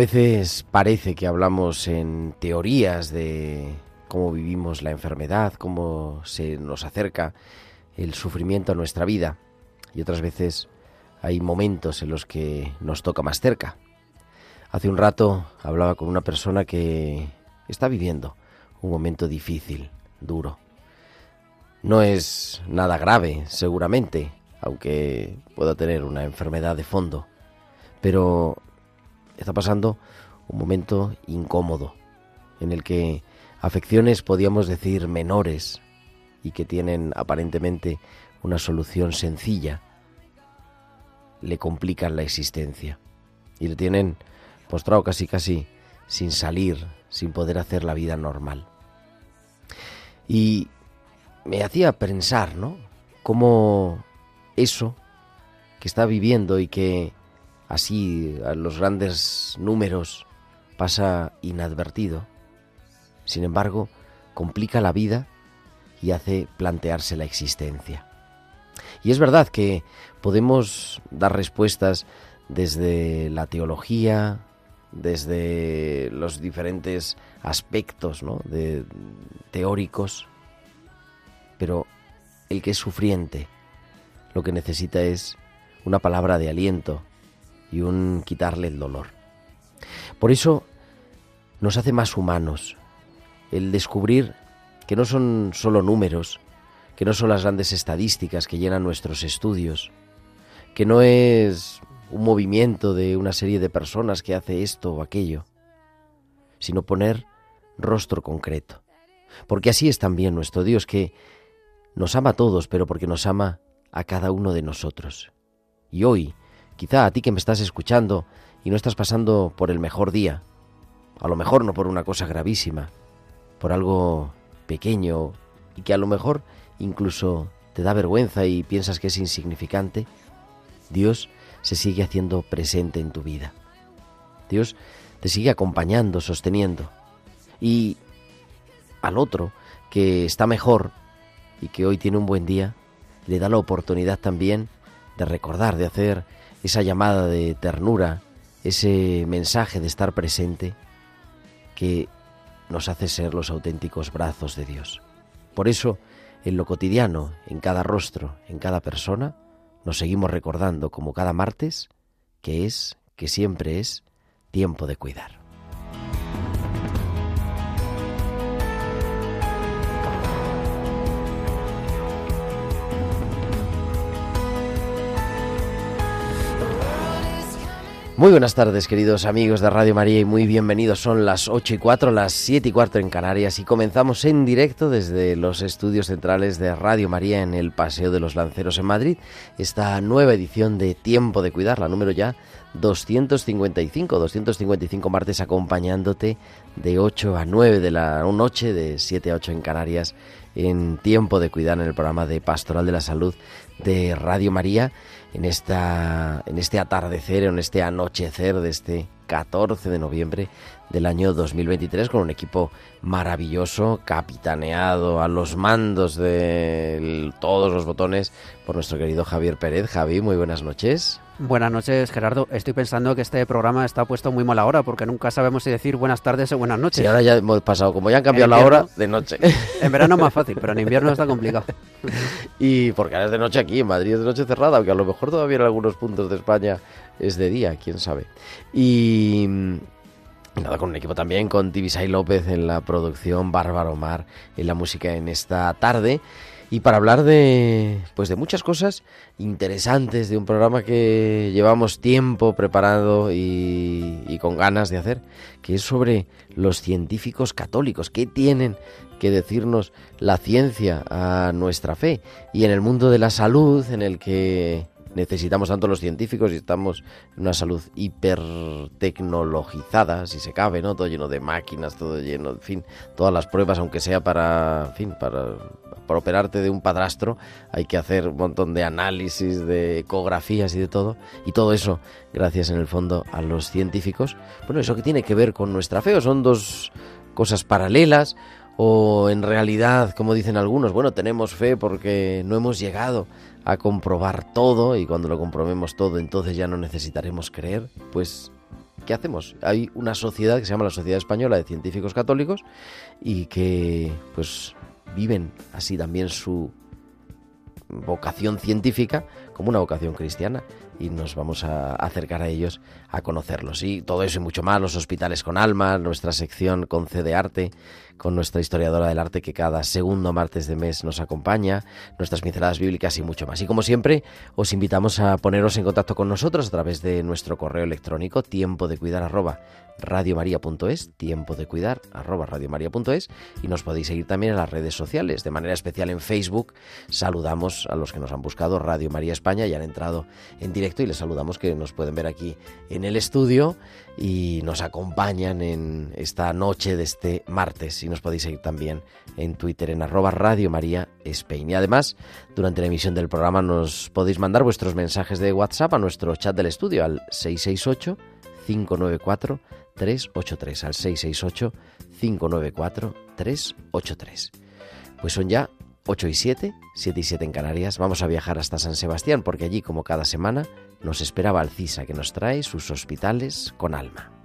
Veces parece que hablamos en teorías de cómo vivimos la enfermedad, cómo se nos acerca el sufrimiento a nuestra vida. Y otras veces hay momentos en los que nos toca más cerca. Hace un rato hablaba con una persona que está viviendo un momento difícil, duro. No es nada grave, seguramente, aunque pueda tener una enfermedad de fondo, pero está pasando un momento incómodo en el que afecciones podíamos decir menores y que tienen aparentemente una solución sencilla le complican la existencia y le tienen postrado casi casi sin salir, sin poder hacer la vida normal. Y me hacía pensar, ¿no? Cómo eso que está viviendo y que así a los grandes números pasa inadvertido, sin embargo, complica la vida y hace plantearse la existencia. Y es verdad que podemos dar respuestas desde la teología, desde los diferentes aspectos ¿no? de, teóricos, pero el que es sufriente lo que necesita es una palabra de aliento y un quitarle el dolor. Por eso nos hace más humanos el descubrir que no son solo números, que no son las grandes estadísticas que llenan nuestros estudios, que no es un movimiento de una serie de personas que hace esto o aquello, sino poner rostro concreto. Porque así es también nuestro Dios, que nos ama a todos, pero porque nos ama a cada uno de nosotros. Y hoy, quizá a ti que me estás escuchando y no estás pasando por el mejor día, a lo mejor no por una cosa gravísima, por algo pequeño y que a lo mejor incluso te da vergüenza y piensas que es insignificante, Dios se sigue haciendo presente en tu vida. Dios te sigue acompañando, sosteniendo. Y al otro, que está mejor y que hoy tiene un buen día, le da la oportunidad también de recordar, de hacer esa llamada de ternura, ese mensaje de estar presente que nos hace ser los auténticos brazos de Dios. Por eso, en lo cotidiano, en cada rostro, en cada persona, nos seguimos recordando como cada martes que es, que siempre es, tiempo de cuidar. Muy buenas tardes, queridos amigos de Radio María, y muy bienvenidos. Son las 8 y 4, las 7 y 4 en Canarias, y comenzamos en directo desde los estudios centrales de Radio María en el Paseo de los Lanceros en Madrid, esta nueva edición de Tiempo de Cuidar, la número ya 255, 255 martes acompañándote de 8 a 9 de la noche, de 7 a 8 en Canarias, en Tiempo de Cuidar en el programa de Pastoral de la Salud de Radio María en, esta, en este atardecer, en este anochecer de este 14 de noviembre del año 2023 con un equipo maravilloso, capitaneado a los mandos de todos los botones por nuestro querido Javier Pérez. Javi, muy buenas noches. Buenas noches, Gerardo. Estoy pensando que este programa está puesto muy mala hora porque nunca sabemos si decir buenas tardes o buenas noches. Sí, ahora ya hemos pasado, como ya han cambiado la hora, de noche. En verano es más fácil, pero en invierno está complicado. y porque ahora es de noche aquí, en Madrid es de noche cerrada, aunque a lo mejor todavía en algunos puntos de España es de día, quién sabe. Y mm, nada, con un equipo también, con Tibisay López en la producción, Bárbaro Mar en la música en esta tarde. Y para hablar de, pues de muchas cosas interesantes, de un programa que llevamos tiempo preparado y, y con ganas de hacer, que es sobre los científicos católicos. ¿Qué tienen que decirnos la ciencia a nuestra fe? Y en el mundo de la salud, en el que necesitamos tanto los científicos y estamos en una salud hipertecnologizada, si se cabe, ¿no? Todo lleno de máquinas, todo lleno, en fin, todas las pruebas, aunque sea para, fin, para, para operarte de un padrastro, hay que hacer un montón de análisis, de ecografías y de todo, y todo eso gracias en el fondo a los científicos. Bueno, eso que tiene que ver con nuestra fe, o son dos cosas paralelas, o en realidad, como dicen algunos, bueno, tenemos fe porque no hemos llegado a comprobar todo y cuando lo comprobemos todo entonces ya no necesitaremos creer, pues ¿qué hacemos? Hay una sociedad que se llama la Sociedad Española de Científicos Católicos y que pues viven así también su vocación científica como una vocación cristiana y nos vamos a acercar a ellos a conocerlos. Y todo eso y mucho más, los hospitales con alma, nuestra sección con de arte, con nuestra historiadora del arte que cada segundo martes de mes nos acompaña, nuestras pinceladas bíblicas y mucho más. Y como siempre, os invitamos a poneros en contacto con nosotros a través de nuestro correo electrónico tiempo de cuidar arroba radiomaria.es, tiempo de cuidar arroba radiomaria.es y nos podéis seguir también en las redes sociales, de manera especial en Facebook. Saludamos a los que nos han buscado Radio María España y han entrado en directo y les saludamos que nos pueden ver aquí en el estudio y nos acompañan en esta noche de este martes y nos podéis seguir también en Twitter en arroba Radio María Spain. Y además, durante la emisión del programa nos podéis mandar vuestros mensajes de WhatsApp a nuestro chat del estudio al 668 594 383 al 668 594 383. Pues son ya 8 y 7, 7 y 7 en Canarias. Vamos a viajar hasta San Sebastián porque allí, como cada semana, nos espera Valcisa que nos trae sus hospitales con alma.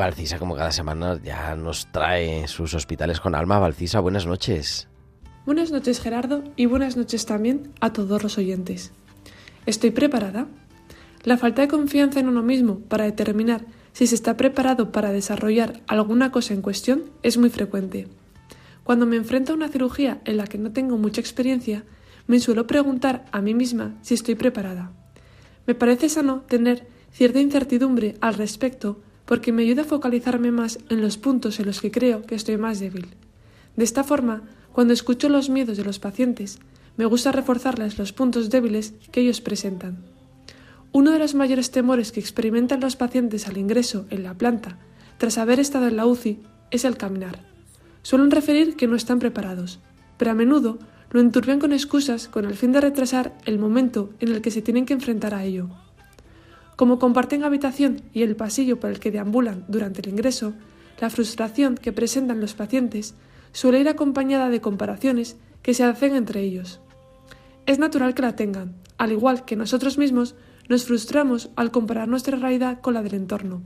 Valcisa, como cada semana, ya nos trae sus hospitales con alma. Valcisa, buenas noches. Buenas noches Gerardo y buenas noches también a todos los oyentes. ¿Estoy preparada? La falta de confianza en uno mismo para determinar si se está preparado para desarrollar alguna cosa en cuestión es muy frecuente. Cuando me enfrento a una cirugía en la que no tengo mucha experiencia, me suelo preguntar a mí misma si estoy preparada. Me parece sano tener cierta incertidumbre al respecto porque me ayuda a focalizarme más en los puntos en los que creo que estoy más débil. De esta forma, cuando escucho los miedos de los pacientes, me gusta reforzarles los puntos débiles que ellos presentan. Uno de los mayores temores que experimentan los pacientes al ingreso en la planta, tras haber estado en la UCI, es el caminar. Suelen referir que no están preparados, pero a menudo lo enturbian con excusas con el fin de retrasar el momento en el que se tienen que enfrentar a ello. Como comparten habitación y el pasillo por el que deambulan durante el ingreso, la frustración que presentan los pacientes suele ir acompañada de comparaciones que se hacen entre ellos. Es natural que la tengan, al igual que nosotros mismos nos frustramos al comparar nuestra realidad con la del entorno.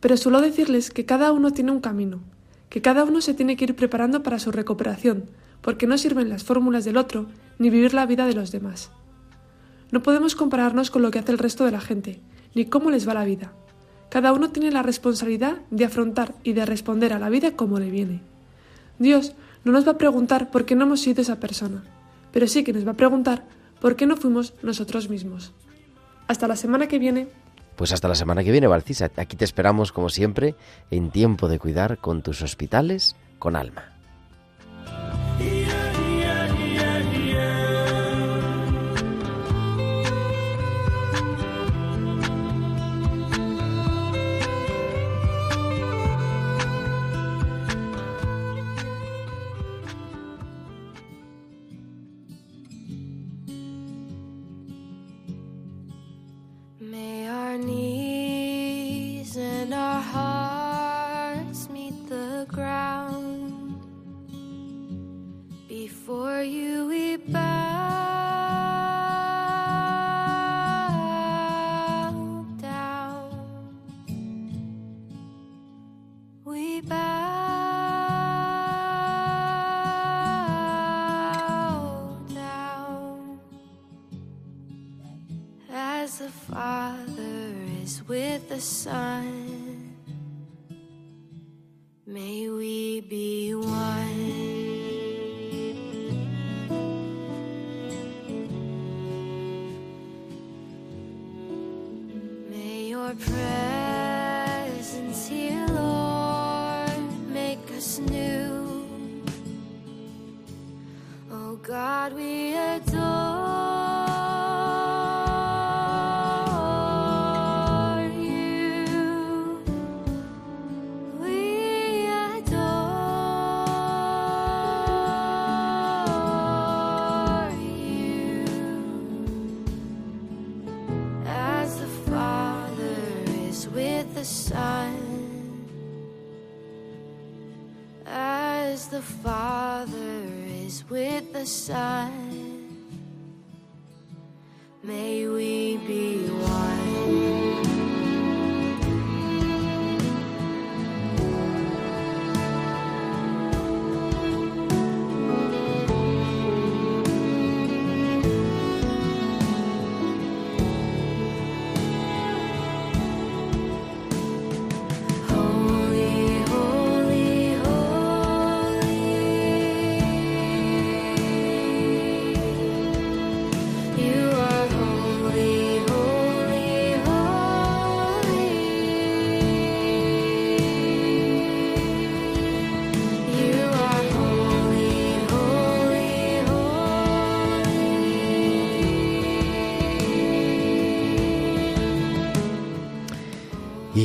Pero suelo decirles que cada uno tiene un camino, que cada uno se tiene que ir preparando para su recuperación, porque no sirven las fórmulas del otro ni vivir la vida de los demás. No podemos compararnos con lo que hace el resto de la gente, ni cómo les va la vida. Cada uno tiene la responsabilidad de afrontar y de responder a la vida como le viene. Dios no nos va a preguntar por qué no hemos sido esa persona, pero sí que nos va a preguntar por qué no fuimos nosotros mismos. Hasta la semana que viene. Pues hasta la semana que viene, Valcisa. Aquí te esperamos, como siempre, en tiempo de cuidar con tus hospitales con alma. Before you we bow down. We bow down as the Father is with the Son.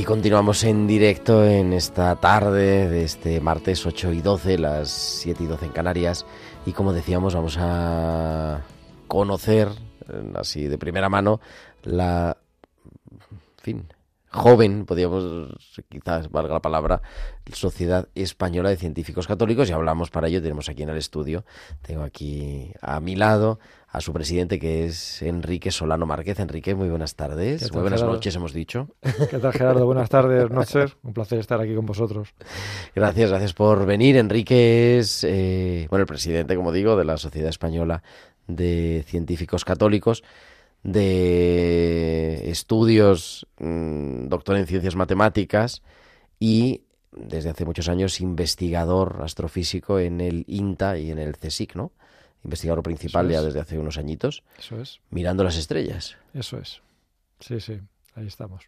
Y continuamos en directo en esta tarde de este martes 8 y 12, las 7 y 12 en Canarias. Y como decíamos, vamos a conocer, eh, así de primera mano, la, en fin, joven, podríamos, quizás valga la palabra, Sociedad Española de Científicos Católicos. Y hablamos para ello, tenemos aquí en el estudio, tengo aquí a mi lado a su presidente que es Enrique Solano Márquez. Enrique, muy buenas tardes. ¿Qué tal, Muy buenas Gerardo? noches, hemos dicho. ¿Qué tal, Gerardo? Buenas tardes, noches. Un placer estar aquí con vosotros. Gracias, gracias por venir. Enrique es, eh, bueno, el presidente, como digo, de la Sociedad Española de Científicos Católicos, de estudios, mm, doctor en ciencias matemáticas y desde hace muchos años investigador astrofísico en el INTA y en el CSIC, ¿no? Investigador principal ya es. desde hace unos añitos, Eso es, mirando las estrellas. eso es. Sí, sí, ahí estamos.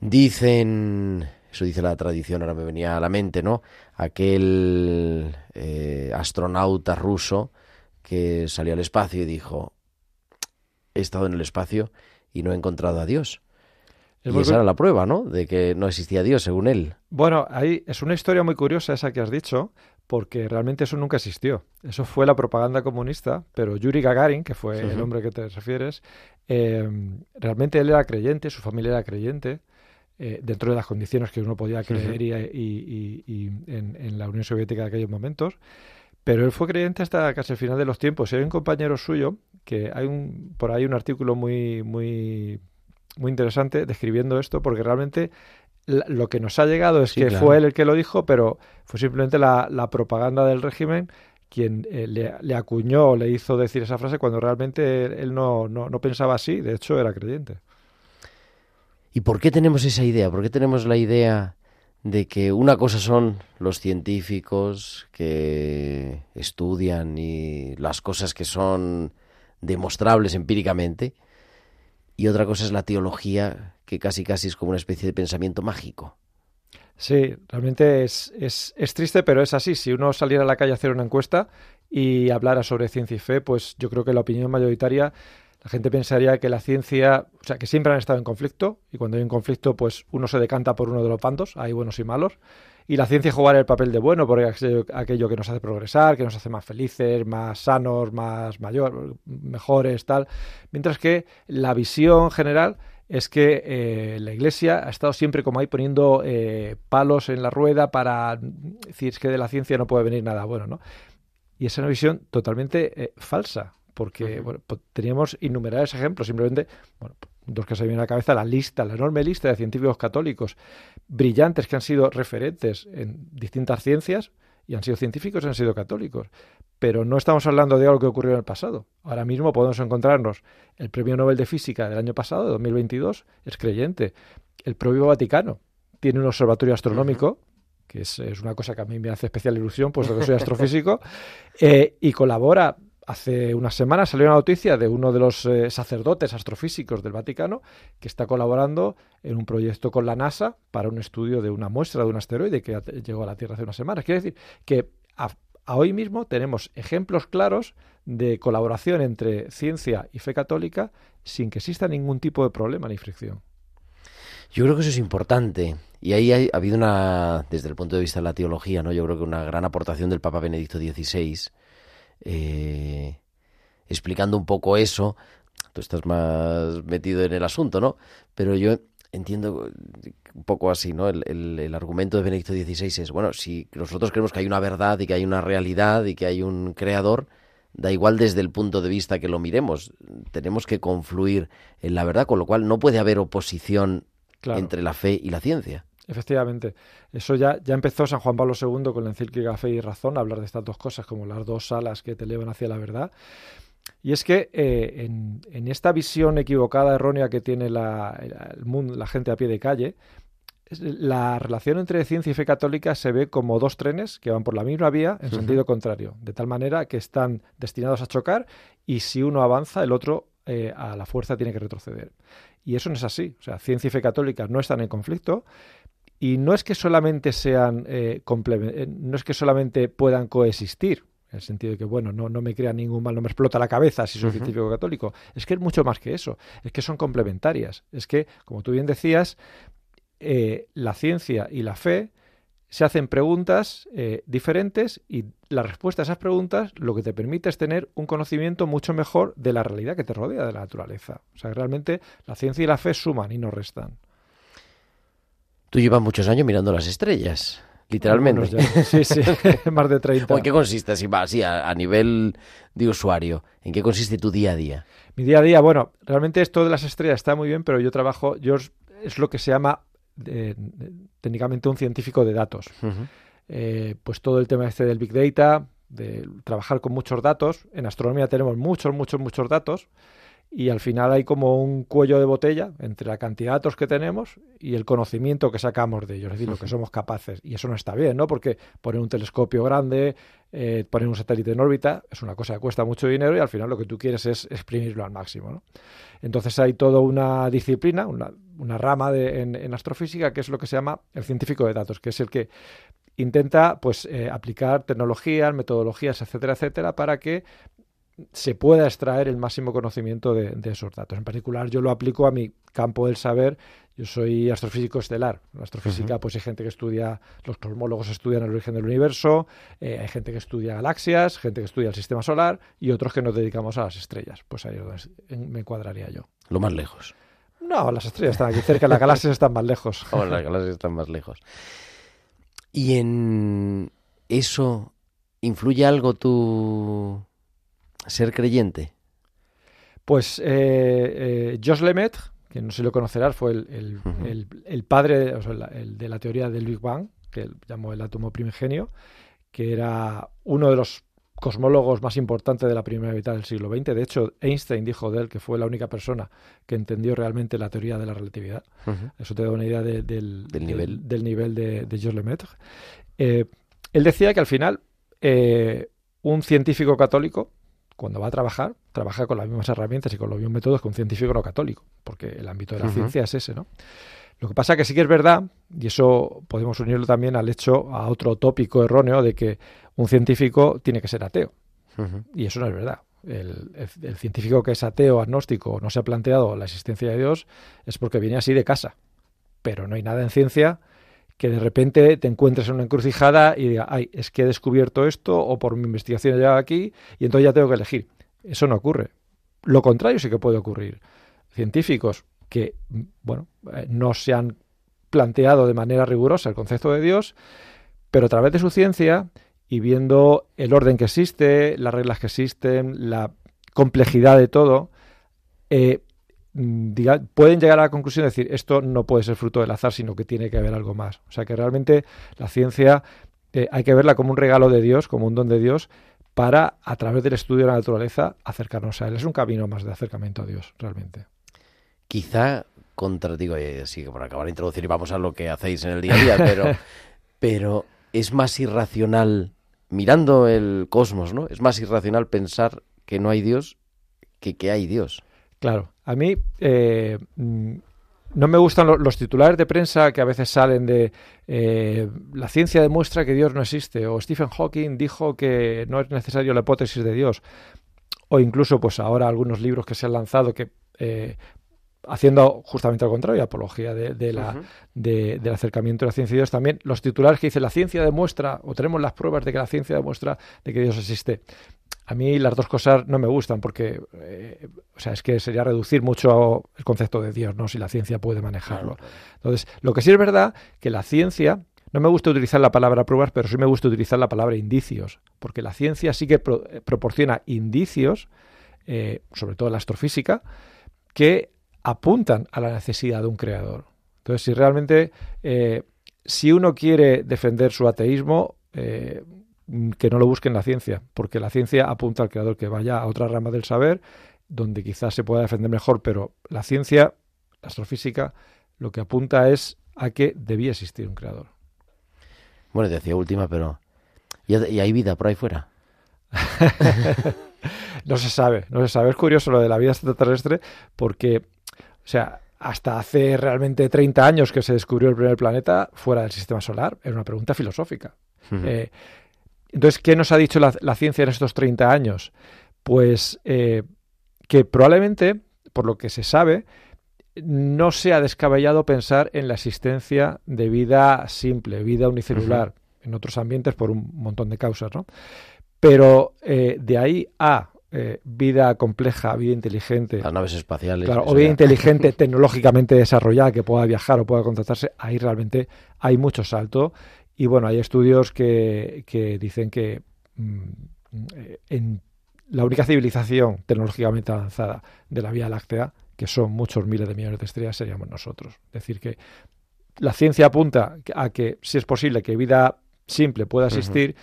Dicen, eso dice la tradición, ahora me venía a la mente, ¿no? Aquel eh, astronauta ruso que salió al espacio y dijo, he estado en el espacio y no he encontrado a Dios. Es y esa era la prueba, ¿no? De que no existía Dios, según él. Bueno, ahí es una historia muy curiosa esa que has dicho, porque realmente eso nunca existió. Eso fue la propaganda comunista, pero Yuri Gagarin, que fue el hombre que te refieres, eh, realmente él era creyente, su familia era creyente, eh, dentro de las condiciones que uno podía creer y- y- y en, en la Unión Soviética de aquellos momentos. Pero él fue creyente hasta casi el final de los tiempos. Y hay un compañero suyo que hay un, por ahí un artículo muy, muy, muy interesante describiendo esto, porque realmente lo que nos ha llegado es Sí, que claro. fue él el que lo dijo, pero fue simplemente la, la propaganda del régimen quien eh, le, le acuñó, le hizo decir esa frase cuando realmente él no, no, no pensaba así, de hecho era creyente. ¿Y por qué tenemos esa idea? ¿Por qué tenemos la idea de que una cosa son los científicos que estudian y las cosas que son demostrables empíricamente y otra cosa es la teología que casi casi es como una especie de pensamiento mágico? Sí, realmente es, es, es triste, pero es así. Si uno saliera a la calle a hacer una encuesta y hablara sobre ciencia y fe, pues yo creo que la opinión mayoritaria, la gente pensaría que la ciencia, o sea, que siempre han estado en conflicto y cuando hay un conflicto, pues uno se decanta por uno de los bandos, hay buenos y malos. Y la ciencia jugar el papel de bueno, porque es aquello- que nos hace progresar, que nos hace más felices, más sanos, más mayor, mejores, tal. Mientras que la visión general es que eh, la Iglesia ha estado siempre como ahí poniendo eh, palos en la rueda para decir es que de la ciencia no puede venir nada bueno, ¿no? y es una visión totalmente eh, falsa, porque bueno, pues teníamos innumerables ejemplos, simplemente, bueno, dos que se me vienen a la cabeza, la lista, la enorme lista de científicos católicos brillantes que han sido referentes en distintas ciencias y han sido científicos y han sido católicos. Pero no estamos hablando de algo que ocurrió en el pasado. Ahora mismo podemos encontrarnos el Premio Nobel de Física del año pasado, de 2022, es creyente. El propio Vaticano tiene un observatorio astronómico, que es, es, una cosa que a mí me hace especial ilusión, puesto que soy astrofísico, eh, y colabora Hace unas semanas salió una noticia de uno de los eh, sacerdotes astrofísicos del Vaticano que está colaborando en un proyecto con la NASA para un estudio de una muestra de un asteroide que llegó a la Tierra hace unas semanas. Quiere decir que a, hoy mismo tenemos ejemplos claros de colaboración entre ciencia y fe católica sin que exista ningún tipo de problema ni fricción. Yo creo que eso es importante. Y ahí ha habido una, desde el punto de vista de la teología, ¿no? Yo creo que una gran aportación del Papa Benedicto XVI eh, explicando un poco eso. Tú estás más metido en el asunto, ¿no? Pero yo entiendo un poco así, ¿no? El, el, argumento de Benedicto XVI es, bueno, si nosotros creemos que hay una verdad y que hay una realidad y que hay un creador, da igual desde el punto de vista que lo miremos, tenemos que confluir en la verdad, con lo cual no puede haber oposición entre la fe y la ciencia. Efectivamente. Eso ya, ya empezó San Juan Pablo II con la encíclica Fe y Razón a hablar de estas dos cosas, como las dos alas que te elevan hacia la verdad. Y es que eh, en, esta visión equivocada, errónea que tiene la, el mundo, la gente a pie de calle, la relación entre ciencia y fe católica se ve como dos trenes que van por la misma vía en sentido contrario, de tal manera que están destinados a chocar y si uno avanza, el otro eh, a la fuerza tiene que retroceder. Y eso no es así. O sea, ciencia y fe católica no están en conflicto, y no es que solamente sean eh, eh, no es que solamente puedan coexistir, en el sentido de que, bueno, no, no me crea ningún mal, no me explota la cabeza si soy científico católico. Es que es mucho más que eso, es que son complementarias. Es que, como tú bien decías, eh, la ciencia y la fe se hacen preguntas diferentes y la respuesta a esas preguntas lo que te permite es tener un conocimiento mucho mejor de la realidad que te rodea, de la naturaleza. O sea, realmente la ciencia y la fe suman y no restan. Tú llevas muchos años mirando las estrellas, literalmente. sí, sí, más de 30. ¿En qué consiste, así, así a, a, nivel de usuario, en qué consiste tu día a día? Mi día a día, bueno, realmente esto de las estrellas está muy bien, pero yo trabajo, yo es lo que se llama eh, técnicamente un científico de datos. eh, pues todo el tema este del Big Data, de trabajar con muchos datos. En astronomía tenemos muchos, muchos, muchos datos y al final hay como un cuello de botella entre la cantidad de datos que tenemos y el conocimiento que sacamos de ellos, es decir, lo que somos capaces. Y eso no está bien, ¿no? Porque poner un telescopio grande, eh, poner un satélite en órbita, es una cosa que cuesta mucho dinero y al final lo que tú quieres es exprimirlo al máximo, ¿no? Entonces hay toda una disciplina, una, una rama de, en, astrofísica que es lo que se llama el científico de datos, que es el que intenta pues eh, aplicar tecnologías, metodologías, etcétera, etcétera, para que se pueda extraer el máximo conocimiento de, esos datos. En particular, yo lo aplico a mi campo del saber. Yo soy astrofísico estelar. En astrofísica, pues hay gente que estudia, los cosmólogos estudian el origen del universo, eh, hay gente que estudia galaxias, gente que estudia el sistema solar y otros que nos dedicamos a las estrellas. Pues ahí me encuadraría yo. Lo más lejos. No, las estrellas están aquí cerca, las galaxias están más lejos. Oh, las galaxias están más lejos. ¿Y en eso influye algo tu ser creyente? Pues eh, eh, Josh Lemaitre, que no sé si lo conocerás, fue el, el, padre o sea, el de la teoría del Big Bang, que llamó el átomo primigenio, que era uno de los cosmólogos más importantes de la primera mitad del siglo XX. De hecho, Einstein dijo de él que fue la única persona que entendió realmente la teoría de la relatividad. Eso te da una idea del, nivel, del nivel de, de Georges Lemaitre. Eh, él decía que al final eh, un científico católico cuando va a trabajar, trabaja con las mismas herramientas y con los mismos métodos que un científico no católico, porque el ámbito de la ciencia es ese, ¿no? Lo que pasa que sí que es verdad, y eso podemos unirlo también al hecho, a otro tópico erróneo de que un científico tiene que ser ateo. Y eso no es verdad. El, el, científico que es ateo, agnóstico, no se ha planteado la existencia de Dios, es porque viene así de casa. Pero no hay nada en ciencia que de repente te encuentres en una encrucijada y diga, ay, es que he descubierto esto o por mi investigación he llegado aquí y entonces ya tengo que elegir. Eso no ocurre. Lo contrario sí que puede ocurrir. Científicos que, bueno, eh, no se han planteado de manera rigurosa el concepto de Dios, pero a través de su ciencia y viendo el orden que existe, las reglas que existen, la complejidad de todo, eh, diga- pueden llegar a la conclusión de decir esto no puede ser fruto del azar, sino que tiene que haber algo más. O sea que realmente la ciencia eh, hay que verla como un regalo de Dios, como un don de Dios, para a través del estudio de la naturaleza acercarnos a él. Es un camino más de acercamiento a Dios, realmente. Quizá contra, digo, eh, sí, que por acabar de introducir y vamos a lo que hacéis en el día a día, pero, pero es más irracional, mirando el cosmos, ¿no? Es más irracional pensar que no hay Dios que que hay Dios. Claro, a mí eh, mm, no me gustan lo- los titulares de prensa que a veces salen de eh, la ciencia demuestra que Dios no existe o Stephen Hawking dijo que no es necesario la hipótesis de Dios o incluso pues ahora algunos libros que se han lanzado que eh, haciendo justamente al contrario, apología de, de la, Ujú. de- del acercamiento de la ciencia y Dios, también los titulares que dicen la ciencia demuestra, o tenemos las pruebas de que la ciencia demuestra de que Dios existe. A mí las dos cosas no me gustan porque, eh, o sea, es que sería reducir mucho el concepto de Dios, ¿no? Si la ciencia puede manejarlo. Entonces, lo que sí es verdad que la ciencia, no me gusta utilizar la palabra pruebas, pero sí me gusta utilizar la palabra indicios, porque la ciencia sí que pro- eh, proporciona indicios, eh, sobre todo la astrofísica, que apuntan a la necesidad de un creador. Entonces, si realmente, eh, si uno quiere defender su ateísmo, eh, que no lo busque en la ciencia, porque la ciencia apunta al creador, que vaya a otra rama del saber, donde quizás se pueda defender mejor, pero la ciencia, la astrofísica, lo que apunta es a que debía existir un creador. Bueno, decía última, pero... ¿Y, hay vida por ahí fuera? No se sabe, no se sabe. Es curioso lo de la vida extraterrestre porque, o sea, hasta hace realmente 30 años que se descubrió el primer planeta fuera del sistema solar, era una pregunta filosófica. Eh, entonces, ¿qué nos ha dicho la, la ciencia en estos 30 años? Pues eh, que probablemente, por lo que se sabe, no sea descabellado pensar en la existencia de vida simple, vida unicelular, en otros ambientes por un montón de causas, ¿no? Pero eh, de ahí a eh, vida compleja, vida inteligente, Las naves espaciales. Claro, o ya. inteligente, tecnológicamente desarrollada, que pueda viajar o pueda contratarse, ahí realmente hay mucho salto. Y bueno, hay estudios que, que dicen que mm, eh, en la única civilización tecnológicamente avanzada de la Vía Láctea, que son muchos miles de millones de estrellas, seríamos nosotros. Es decir, que la ciencia apunta a que si es posible que vida simple pueda existir,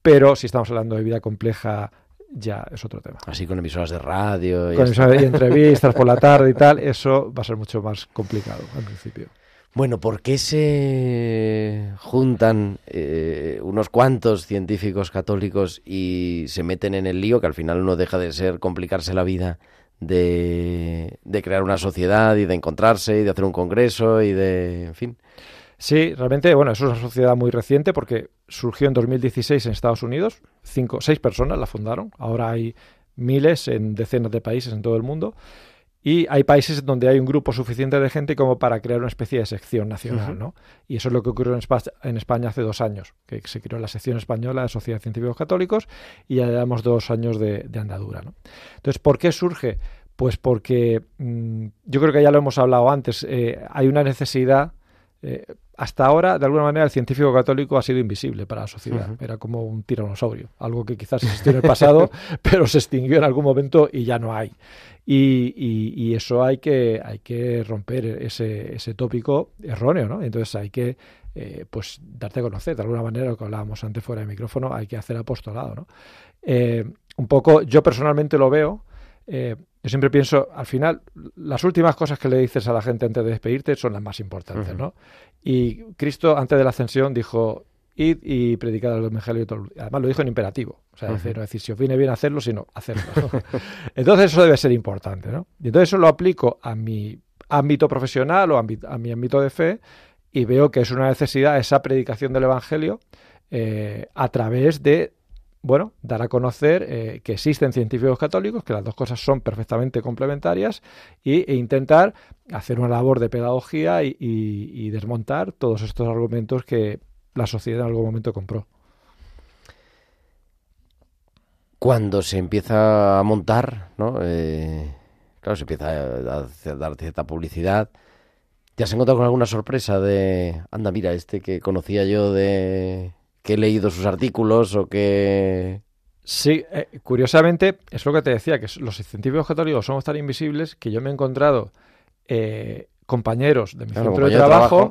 pero si estamos hablando de vida compleja, ya es otro tema Así con emisoras de radio. con y entrevistas por la tarde y tal, eso va a ser mucho más complicado al principio. Bueno, ¿por qué se juntan eh, unos cuantos científicos católicos y se meten en el lío que al final no deja de ser complicarse la vida de, crear una sociedad y de encontrarse y de hacer un congreso y de, en fin. Sí, realmente, bueno, es una sociedad muy reciente porque surgió en 2016 en Estados Unidos, cinco, seis personas la fundaron, ahora hay miles en decenas de países en todo el mundo y hay países donde hay un grupo suficiente de gente como para crear una especie de sección nacional. ¿no? Y eso es lo que ocurrió en Espa- en España hace dos años, que se creó la sección española de Sociedad de Científicos Católicos y ya llevamos dos años de, de andadura, ¿no? Entonces, ¿por qué surge? Pues porque mm, yo creo que ya lo hemos hablado antes, eh, hay una necesidad eh, hasta ahora, de alguna manera, el científico católico ha sido invisible para la sociedad. Era como un tiranosaurio, algo que quizás existió en el pasado, pero se extinguió en algún momento y ya no hay. Y, y- y eso hay que, hay que romper ese, ese tópico erróneo, ¿no? Entonces hay que eh, pues darte a conocer, de alguna manera, lo que hablábamos antes fuera de micrófono, hay que hacer apostolado, ¿no? Eh, un poco, yo personalmente lo veo, eh, yo siempre pienso, al final, las últimas cosas que le dices a la gente antes de despedirte son las más importantes. ¿no? Y Cristo, antes de la ascensión, dijo, id y predicad el evangelio. y todo". Además, lo dijo en imperativo. O sea, decir, no decir, si os viene bien hacerlo, sino hacerlo. entonces, eso debe ser importante, ¿no? Y entonces eso lo aplico a mi ámbito profesional o a mi ámbito de fe y veo que es una necesidad esa predicación del evangelio eh, a través de bueno, dar a conocer eh, que existen científicos católicos, que las dos cosas son perfectamente complementarias, y, e intentar hacer una labor de pedagogía y, desmontar todos estos argumentos que la sociedad en algún momento compró. Cuando se empieza a montar, ¿no? Eh, claro, se empieza a, dar cierta publicidad. ¿Te has encontrado con alguna sorpresa de, anda, mira, este que conocía yo de que he leído sus artículos o que... Sí, eh, curiosamente, es lo que te decía, que los científicos católicos somos tan invisibles que yo me he encontrado eh, compañeros de mi Claro, centro de trabajo,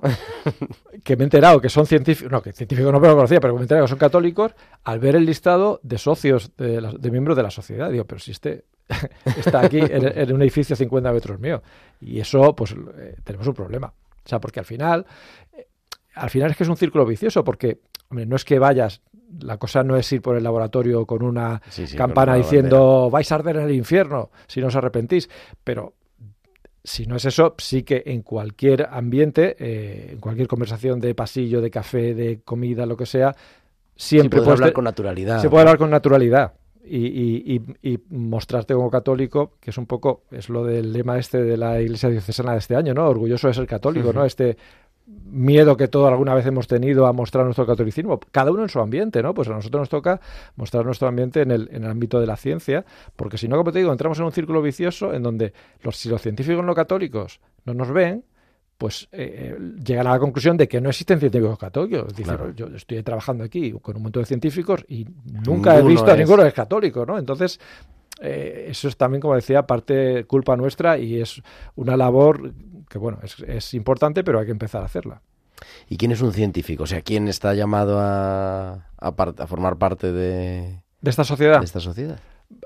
que me he enterado que son científicos, no, que científicos no me lo conocía, pero que me he enterado que son católicos, al ver el listado de socios, de, la- de miembros de la sociedad. Digo, pero si este está aquí en, en un edificio a 50 metros mío. Y eso, pues, eh, tenemos un problema. O sea, porque al final, al final es que es un círculo vicioso, porque, hombre, no es que vayas, la cosa no es ir por el laboratorio con una Sí, sí, campana con diciendo vais a arder en el infierno si no os arrepentís. Pero si no es eso, sí que en cualquier ambiente, eh, en cualquier conversación de pasillo, de café, de comida, lo que sea, siempre puedes puedes hablar con naturalidad. se puede hablar con naturalidad. Y, y- y- mostrarte como católico, que es un poco, es lo del lema este de la Iglesia Diocesana de este año, ¿no? Orgulloso de ser católico, ¿no? Este miedo que todos alguna vez hemos tenido a mostrar nuestro catolicismo, cada uno en su ambiente, ¿no? Pues a nosotros nos toca mostrar nuestro ambiente en el, en el ámbito de la ciencia, porque si no, como te digo, entramos en un círculo vicioso en donde los, si los científicos no católicos no nos ven, pues eh, eh, llegan a la conclusión de que no existen científicos católicos. Dicen, Claro. yo estoy trabajando aquí con un montón de científicos y nunca he visto a ninguno que es católico, ¿no? Entonces, eh, eso es también, como decía, parte culpa nuestra y es una labor que, bueno, es, es importante, pero hay que empezar a hacerla. ¿Y quién es un científico? O sea, ¿quién está llamado a, a, par- a formar parte de, De esta sociedad, de esta sociedad?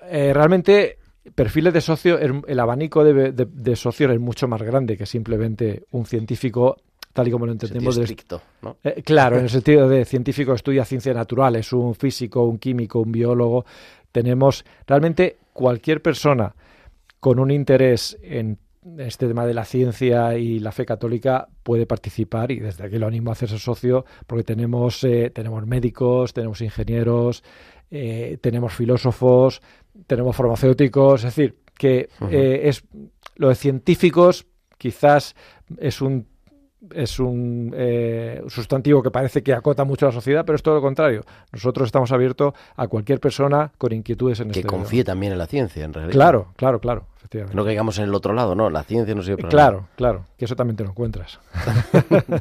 eh, realmente perfiles de socio, el, el abanico de, de, de socios es mucho más grande que simplemente un científico, tal y como lo entendemos. de- estricto, ¿no? Eh, claro, en el sentido de científico estudia ciencias naturales, un físico, un químico, un biólogo. Tenemos realmente cualquier persona con un interés en este tema de la ciencia y la fe católica puede participar y desde aquí lo animo a hacerse socio porque tenemos, eh, tenemos médicos, tenemos ingenieros, eh, tenemos filósofos, tenemos farmacéuticos, es decir, que eh, es lo de científicos quizás es un es un eh, sustantivo que parece que acota mucho a la sociedad, pero es todo lo contrario. Nosotros estamos abiertos a cualquier persona con inquietudes en Que este confíe también en la ciencia, en realidad. Claro, claro, claro, Que efectivamente. no caigamos en el otro lado, ¿no? La ciencia no sirve para Claro, claro, que eso también te lo encuentras.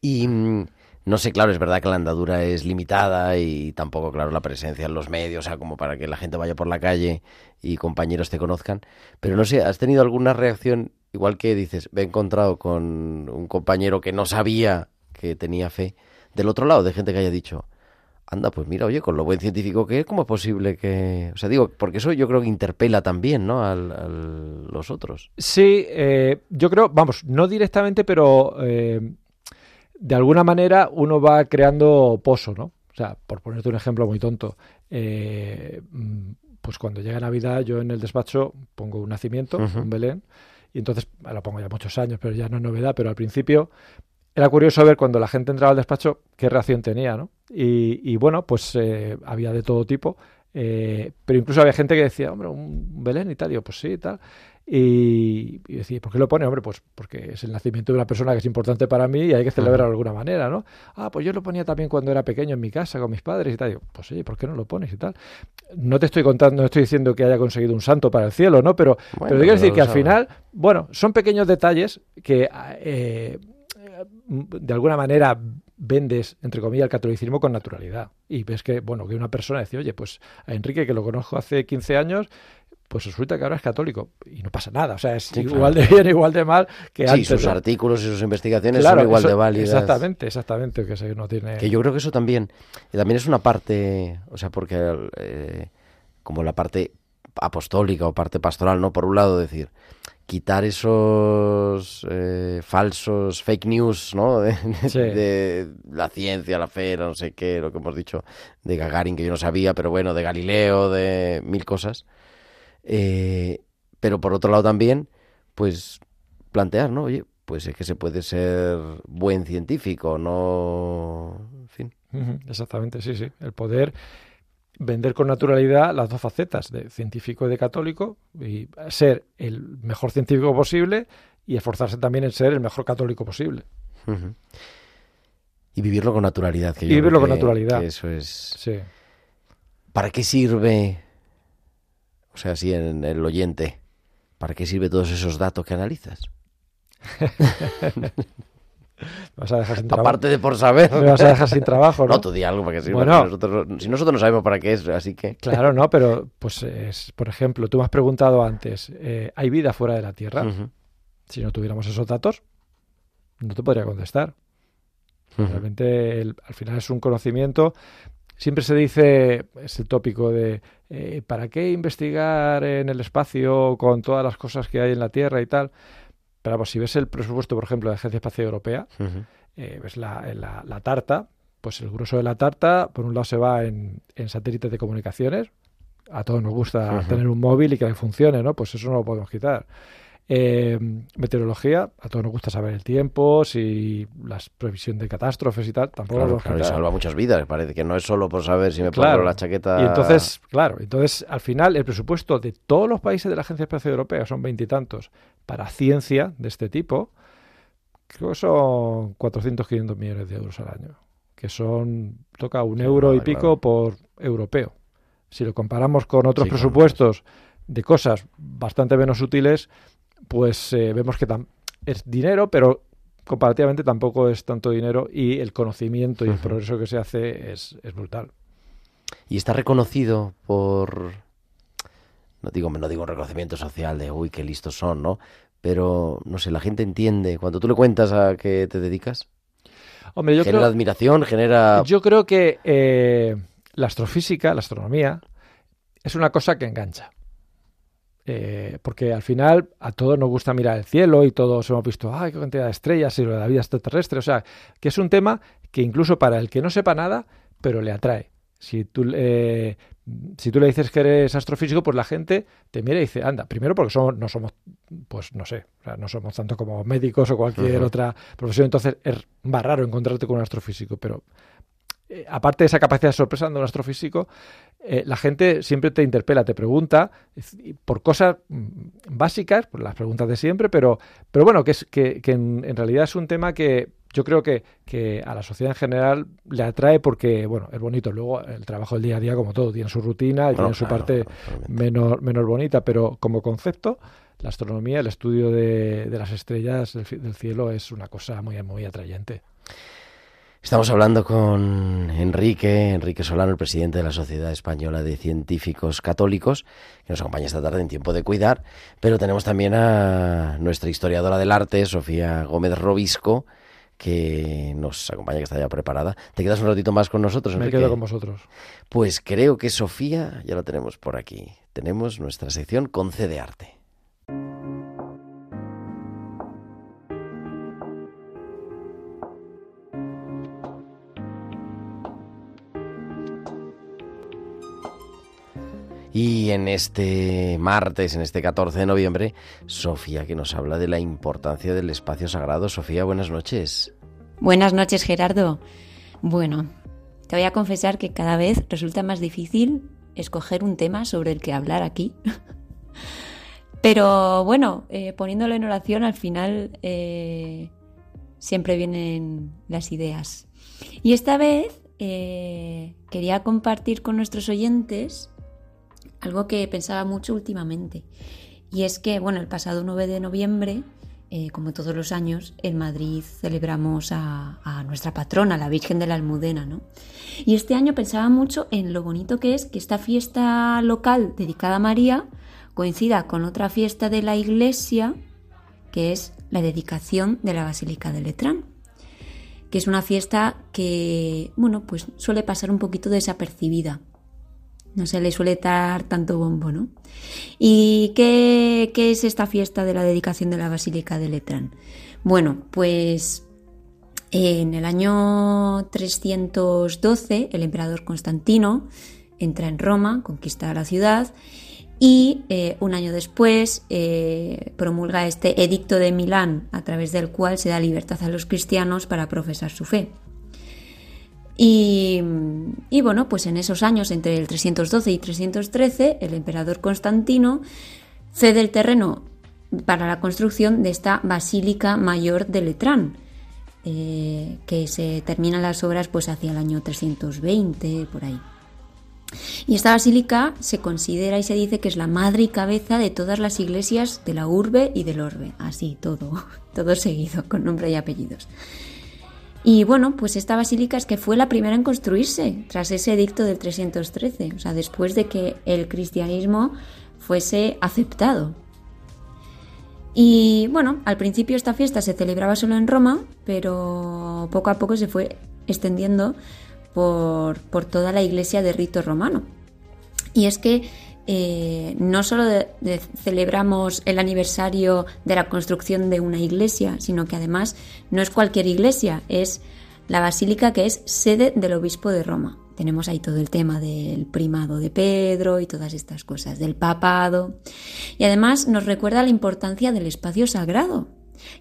Y mm, no sé, claro, es verdad que la andadura es limitada y tampoco, claro, la presencia en los medios, o sea, como para que la gente vaya por la calle y compañeros te conozcan. Pero no sé, ¿has tenido alguna reacción, igual que dices, me he encontrado con un compañero que no sabía que tenía fe, del otro lado, de gente que haya dicho, anda, pues mira, oye, con lo buen científico que es, ¿cómo es posible que...? O sea, digo, porque eso yo creo que interpela también, ¿no?, al- los otros. Sí, eh, yo creo, vamos, no directamente, pero eh, de alguna manera uno va creando pozo, ¿no? O sea, por ponerte un ejemplo muy tonto, eh, mm, pues cuando llega Navidad yo en el despacho pongo un nacimiento, un Belén, y entonces ah, lo pongo ya muchos años, pero ya no es novedad, pero al principio era curioso ver cuando la gente entraba al despacho qué reacción tenía, ¿no? Y, y bueno, pues eh, había de todo tipo, eh, pero incluso había gente que decía, hombre, un Belén y tal, y yo, pues sí, y tal. Y, y decía, ¿por qué lo pone? Hombre, pues porque es el nacimiento de una persona que es importante para mí y hay que celebrarlo de alguna manera, ¿no? Ah, pues yo lo ponía también cuando era pequeño en mi casa con mis padres y tal. Y yo, pues oye, ¿por qué no lo pones y tal? No te estoy contando, no estoy diciendo que haya conseguido un santo para el cielo, ¿no? Pero, Bueno, pero te quiero decir que al final, bueno, son pequeños detalles que eh, de alguna manera vendes, entre comillas, el catolicismo con naturalidad. Y ves que, bueno, que una persona dice, oye, pues a Enrique, que lo conozco hace 15 años, pues resulta que ahora es católico. Y no pasa nada. O sea, es Sí, igual claro. de bien, igual de mal que Sí, antes. sus ¿no? artículos y sus investigaciones Claro, son igual eso- de válidas. Exactamente, exactamente. Que no tiene... Que yo creo que eso también, y también es una parte, o sea, porque eh, como la parte apostólica o parte pastoral, ¿no? Por un lado, decir, quitar esos eh, falsos fake news, ¿no? De, Sí. de la ciencia, la fe, no sé qué, lo que hemos dicho de Gagarin, que yo no sabía, pero bueno, de Galileo, de mil cosas. Eh, pero por otro lado también, pues plantear, ¿no? Oye, pues es que se puede ser buen científico, no... En fin. Exactamente, sí, sí. El poder vender con naturalidad las dos facetas, de científico y de católico, y ser el mejor científico posible y esforzarse también en ser el mejor católico posible. Y vivirlo con naturalidad. Que Y yo creo vivirlo con que- naturalidad. que eso es... Sí. ¿Para qué sirve, o sea, así en el oyente, para qué sirve todos esos datos que analizas? Vas a dejar sin trabajo. Aparte de por saber. Me vas a dejar sin trabajo, ¿no? No, tú di algo para que sirva. Bueno. Nosotros, si nosotros no sabemos para qué es, así que... Claro, no, pero pues es, por ejemplo, tú me has preguntado antes, eh, ¿hay vida fuera de la Tierra? Si no tuviéramos esos datos, no te podría contestar. Realmente el- al final es un conocimiento. Siempre se dice, es el tópico de eh, ¿para qué investigar en el espacio con todas las cosas que hay en la Tierra y tal? Pero vamos, si ves el presupuesto, por ejemplo, de la Agencia Espacial Europea, eh, ves la, la- la tarta, pues el grueso de la tarta, por un lado se va en, en satélites de comunicaciones. A todos nos gusta tener un móvil y que funcione, ¿no? Pues eso no lo podemos quitar. Eh, meteorología, a todos nos gusta saber el tiempo, si la previsión de catástrofes y tal, tampoco Claro, claro, y salva muchas vidas. Parece que no es solo por saber si me pongo la chaqueta... Y entonces, claro, entonces al final el presupuesto de todos los países de la Agencia Espacial Europea son veintitantos para ciencia de este tipo, creo que son 400, 500 millones de euros al año, que son, toca un Sí, euro y pico por europeo. Si lo comparamos con otros Sí, presupuestos de cosas bastante menos útiles, pues eh, vemos que es dinero, pero comparativamente tampoco es tanto dinero y el conocimiento y el progreso que se hace es, es brutal. Y está reconocido por... No digo, no digo un reconocimiento social de, uy, qué listos son, ¿no? Pero, no sé, la gente entiende. Cuando tú le cuentas a qué te dedicas, Hombre, yo genera creo, admiración, genera... yo creo que eh, la astrofísica, la astronomía, es una cosa que engancha. Eh, porque al final a todos nos gusta mirar el cielo y todos hemos visto, ay, qué cantidad de estrellas y lo de la vida extraterrestre. O sea, que es un tema que incluso para el que no sepa nada, pero le atrae. Si tú, eh, si tú le dices que eres astrofísico, pues la gente te mira y dice, anda, primero porque somos, no somos, pues no sé, o sea, no somos tanto como médicos o cualquier otra profesión, entonces es más raro encontrarte con un astrofísico, pero eh, aparte de esa capacidad de sorpresa de un astrofísico, eh, la gente siempre te interpela, te pregunta por cosas mm, básicas, por las preguntas de siempre, pero, pero bueno, que, es, que, que en, en realidad es un tema que yo creo que, que a la sociedad en general le atrae porque, bueno, es bonito. Luego el trabajo del día a día, como todo, tiene su rutina Bueno, tiene su claro, parte menos, menos bonita, pero como concepto, la astronomía, el estudio de, de las estrellas del, del cielo es una cosa muy, muy atrayente. Estamos hablando con Enrique, Enrique Solano, el presidente de la Sociedad Española de Científicos Católicos, que nos acompaña esta tarde en Tiempo de Cuidar, pero tenemos también a nuestra historiadora del arte, Sofía Gómez Robisco, que nos acompaña, que está ya preparada. ¿Te quedas un ratito más con nosotros, Me Enrique? quedo con vosotros. Pues creo que Sofía ya la tenemos por aquí. Tenemos nuestra sección Concede Arte. Y en este martes, en este 14 de noviembre, Sofía que nos habla de la importancia del espacio sagrado. Sofía, buenas noches. Buenas noches, Gerardo. Bueno, te voy a confesar que cada vez resulta más difícil escoger un tema sobre el que hablar aquí. Pero bueno, eh, poniéndolo en oración, al final eh, siempre vienen las ideas. Y esta vez eh, quería compartir con nuestros oyentes algo que pensaba mucho últimamente. Y es que, bueno, el pasado 9 de noviembre, eh, como todos los años, en Madrid celebramos a, nuestra patrona, la Virgen de la Almudena, ¿no? Y este año pensaba mucho en lo bonito que es que esta fiesta local dedicada a María coincida con otra fiesta de la iglesia, que es la dedicación de la Basílica de Letrán que es una fiesta que, bueno, pues suele pasar un poquito desapercibida. No se le suele dar tanto bombo, ¿no? ¿Y qué, qué es esta fiesta de la dedicación de la Basílica de Letrán? Bueno, pues en el año 312 el emperador Constantino entra en Roma, conquista la ciudad y eh, un año después eh, promulga este edicto de Milán a través del cual se da libertad a los cristianos para profesar su fe. Y, bueno, pues en esos años, entre el 312 y 313, el emperador Constantino cede el terreno para la construcción de esta Basílica Mayor de Letrán, eh, que se terminan las obras pues hacia el año 320, por ahí. Y esta basílica se considera y se dice que es la madre y cabeza de todas las iglesias de la urbe y del orbe. Así, todo, todo seguido, con nombre y apellidos. Y bueno, pues esta basílica es que fue la primera en construirse tras ese edicto del 313, o sea, después de que el cristianismo fuese aceptado. Y bueno, al principio esta fiesta se celebraba solo en Roma, pero poco a poco se fue extendiendo por, por toda la iglesia de rito romano. Y es que eh, no solo celebramos el aniversario de la construcción de una iglesia, sino que además no es cualquier iglesia, es la basílica que es sede del obispo de Roma. Tenemos ahí todo el tema del primado de Pedro y todas estas cosas, del papado. Y además nos recuerda la importancia del espacio sagrado.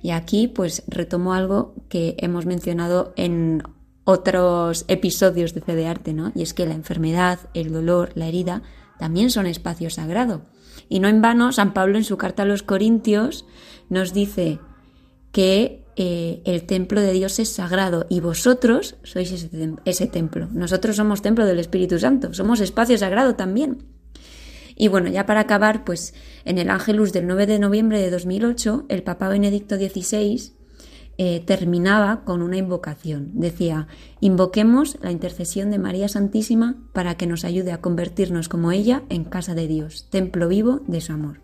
Y aquí pues retomo algo que hemos mencionado en otros episodios de Fe de Arte, ¿no? Y es que la enfermedad, el dolor, la herida también son espacio sagrado. Y no en vano, San Pablo en su carta a los Corintios nos dice que eh, el templo de Dios es sagrado y vosotros sois ese, templo. Nosotros somos templo del Espíritu Santo, somos espacio sagrado también. Y bueno, ya para acabar, pues en el Ángelus del 9 de noviembre de 2008, el Papa Benedicto XVI eh, terminaba con una invocación. Decía, invoquemos la intercesión de María Santísima para que nos ayude a convertirnos como ella en casa de Dios, templo vivo de su amor.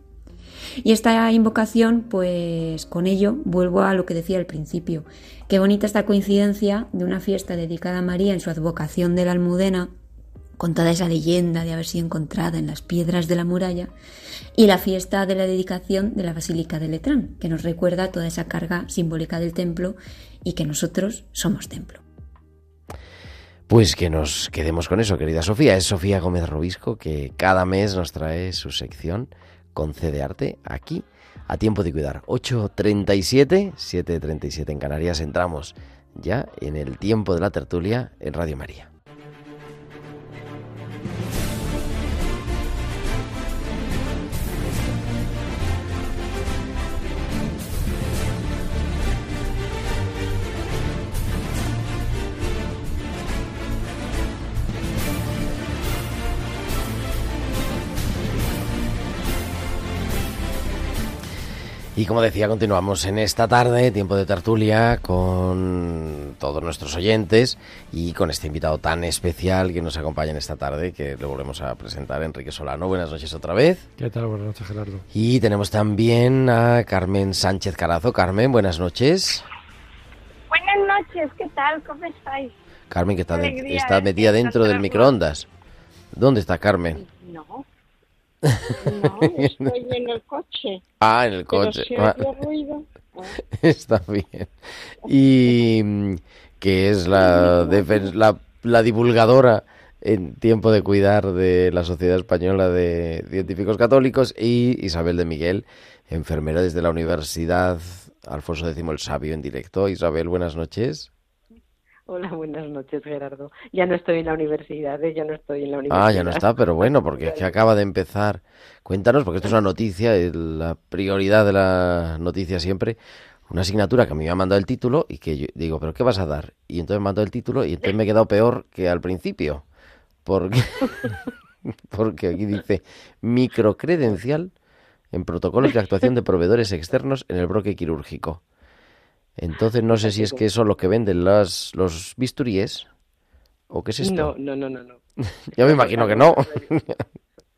Y esta invocación, pues con ello vuelvo a lo que decía al principio. Qué bonita esta coincidencia de una fiesta dedicada a María en su advocación de la Almudena con toda esa leyenda de haber sido encontrada en las piedras de la muralla, y la fiesta de la dedicación de la Basílica de Letrán, que nos recuerda toda esa carga simbólica del templo y que nosotros somos templo. Pues que nos quedemos con eso, querida Sofía. Es Sofía Gómez Robisco que cada mes nos trae su sección con de Arte aquí a tiempo de cuidar. 8.37, 7.37 en Canarias. Entramos ya en el tiempo de la tertulia en Radio María. Y como decía, continuamos en esta tarde, tiempo de tertulia, con todos nuestros oyentes y con este invitado tan especial que nos acompaña en esta tarde, que le volvemos a presentar, Enrique Solano. Buenas noches otra vez. ¿Qué tal? Buenas noches, Gerardo. Y tenemos también a Carmen Sánchez Carazo. Carmen, buenas noches. Buenas noches, ¿qué tal? ¿Cómo estáis? Carmen, que está, está metida dentro del microondas. ¿Dónde está Carmen? No, no, estoy en el coche. Ah, en el coche. Pero si ruido. Está bien. Y mm, que es la, la, la divulgadora en tiempo de cuidar de la Sociedad Española de Científicos Católicos y Isabel de Miguel, enfermera desde la Universidad Alfonso X el Sabio en directo. Isabel, buenas noches. Hola, buenas noches, Gerardo. Ya no estoy en la universidad, ¿eh? ya no estoy en la universidad. Ah, ya no está, pero bueno, porque es que acaba de empezar. Cuéntanos, porque esto es una noticia, la prioridad de la noticia siempre. Una asignatura que a mí me ha mandado el título y que yo digo, ¿pero qué vas a dar? Y entonces me mandado el título y entonces me he quedado peor que al principio. Porque, porque aquí dice microcredencial en protocolos de actuación de proveedores externos en el bloque quirúrgico. Entonces no sé si es que son los que venden las, los bisturíes o qué es esto. No, no, no, no. ya me imagino que no.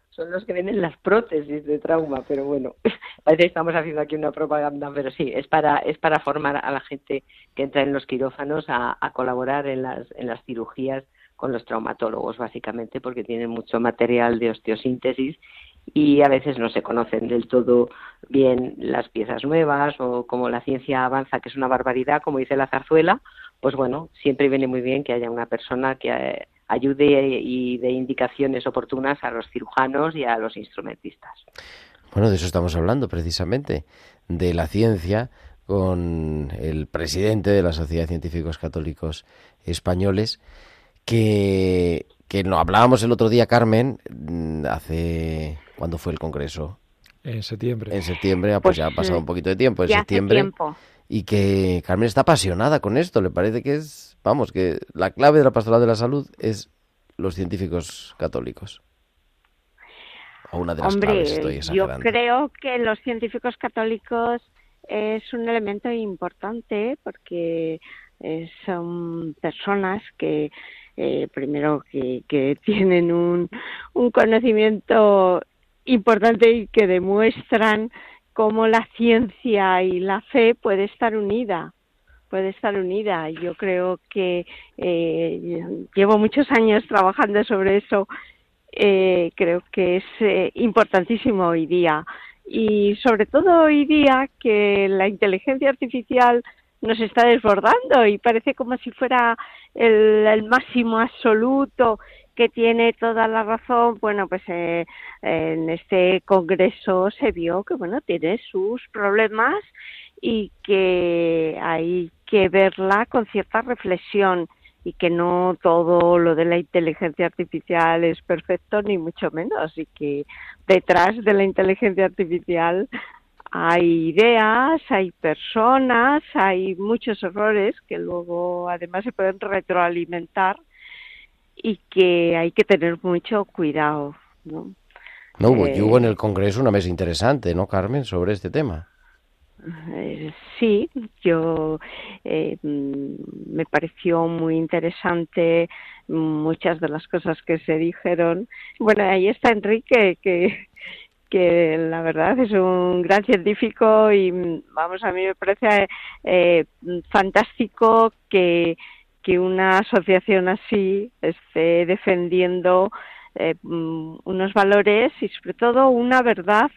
son los que venden las prótesis de trauma, pero bueno, parece que estamos haciendo aquí una propaganda, pero sí, es para, es para formar a la gente que entra en los quirófanos a, a colaborar en las, en las cirugías con los traumatólogos, básicamente, porque tienen mucho material de osteosíntesis y a veces no se conocen del todo bien las piezas nuevas o como la ciencia avanza, que es una barbaridad, como dice la zarzuela, pues bueno, siempre viene muy bien que haya una persona que eh, ayude y dé indicaciones oportunas a los cirujanos y a los instrumentistas. Bueno, de eso estamos hablando precisamente, de la ciencia con el presidente de la Sociedad de Científicos Católicos Españoles, que, que no hablábamos el otro día, Carmen, mm, hace ¿Cuándo fue el congreso? En septiembre. En septiembre, ah, pues, ya ha pasado un poquito de tiempo. En septiembre. tiempo. Y que Carmen está apasionada con esto. Le parece que es, vamos, que la clave de la pastoral de la salud es los científicos católicos? O una de las Hombre, claves, estoy yo creo que los científicos católicos es un elemento importante porque eh, son personas que eh, primero que, que tienen un, un conocimiento importante y que demuestran cómo la ciencia y la fe puede estar unida puede estar unida. Yo creo que eh, llevo muchos años trabajando sobre eso. Eh, creo que es eh, importantísimo hoy día. Y sobre todo hoy día que la inteligencia artificial nos está desbordando y parece como si fuera el, máximo absoluto que tiene toda la razón. Bueno, pues eh, en este congreso se vio que, bueno, tiene sus problemas y que hay que verla con cierta reflexión y que no todo lo de la inteligencia artificial es perfecto ni mucho menos y que detrás de la inteligencia artificial hay ideas, hay personas, hay muchos errores que luego además se pueden retroalimentar y que hay que tener mucho cuidado, ¿no? No hubo, Eh, y hubo en el Congreso una mesa interesante, ¿no, Carmen, sobre este tema? Eh, sí, yo eh, mm, me pareció muy interesante muchas de las cosas que se dijeron. Bueno, ahí está Enrique, que, que la verdad es un gran científico y vamos, a mí me parece eh, fantástico que, que una asociación así esté defendiendo eh, mm, unos valores y sobre todo una verdad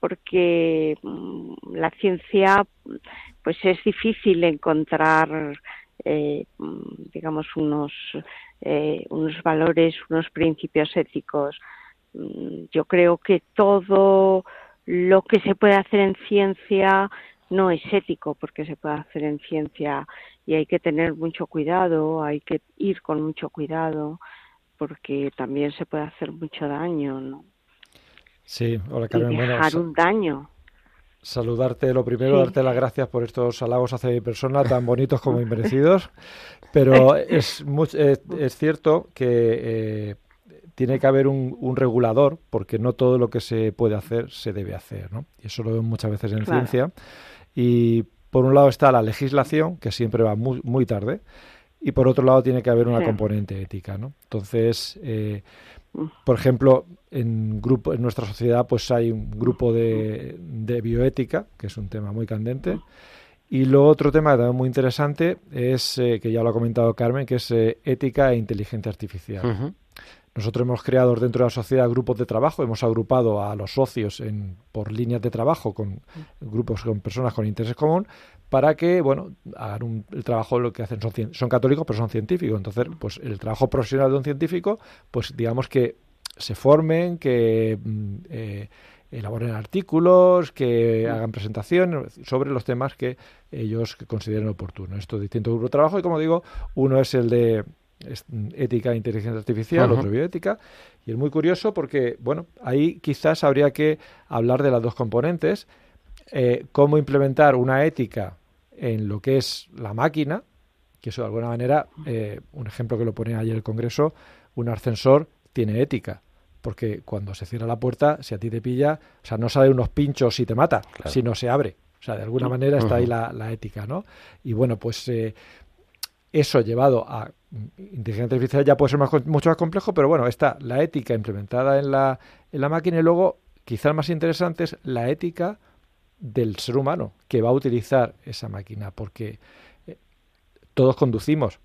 porque mm, la ciencia pues es difícil encontrar eh, mm, digamos unos unos valores unos principios éticos yo creo que todo lo que se puede hacer en ciencia no es ético porque se puede hacer en ciencia y hay que tener mucho cuidado hay que ir con mucho cuidado porque también se puede hacer mucho daño ¿no? Sí, hola y Carmen. Bueno, dejar sa- un daño saludarte lo primero, Sí. darte las gracias por estos halagos hacia mi persona, tan bonitos como inmerecidos. Pero es, es, es cierto que eh, tiene que haber un, un regulador, porque no todo lo que se puede hacer se debe hacer, ¿no? Y eso lo vemos muchas veces en Claro. ciencia. Y por un lado está la legislación, que siempre va muy, muy tarde, y por otro lado tiene que haber una Sí. componente ética, ¿no? Entonces, eh, Mm. por ejemplo, en grupo en nuestra sociedad pues hay un grupo de, de bioética, que es un tema muy candente. Y lo otro tema también muy interesante es, eh, que ya lo ha comentado Carmen, que es eh, ética e inteligencia artificial. Nosotros hemos creado dentro de la sociedad grupos de trabajo, hemos agrupado a los socios en, por líneas de trabajo con grupos con personas con interés común para que, bueno, hagan un- el trabajo, lo que hacen son, son católicos, pero son científicos. Entonces, pues el trabajo profesional de un científico, pues digamos que se formen, que mm, eh, elaboren artículos, que hagan presentaciones sobre los temas que ellos consideren oportunos. Estos distintos grupos de trabajo y, como digo, uno es el de ética e inteligencia artificial, Ujú. otro bioética, y es muy curioso porque, bueno, ahí quizás habría que hablar de las dos componentes, eh, cómo implementar una ética en lo que es la máquina, que eso de alguna manera, eh, un ejemplo que lo pone ayer el Congreso, un ascensor tiene ética, porque cuando se cierra la puerta, si a ti te pilla, o sea, no sale unos pinchos y te mata, Claro. sino se abre. O sea, de alguna manera está ahí la, la ética, ¿no? Y bueno, pues eh, eso llevado a inteligencia artificial ya puede ser más, mucho más complejo, pero bueno, está la ética implementada en la, en la máquina y luego, quizás más interesante, es la ética del ser humano que va a utilizar esa máquina, porque eh, todos conducimos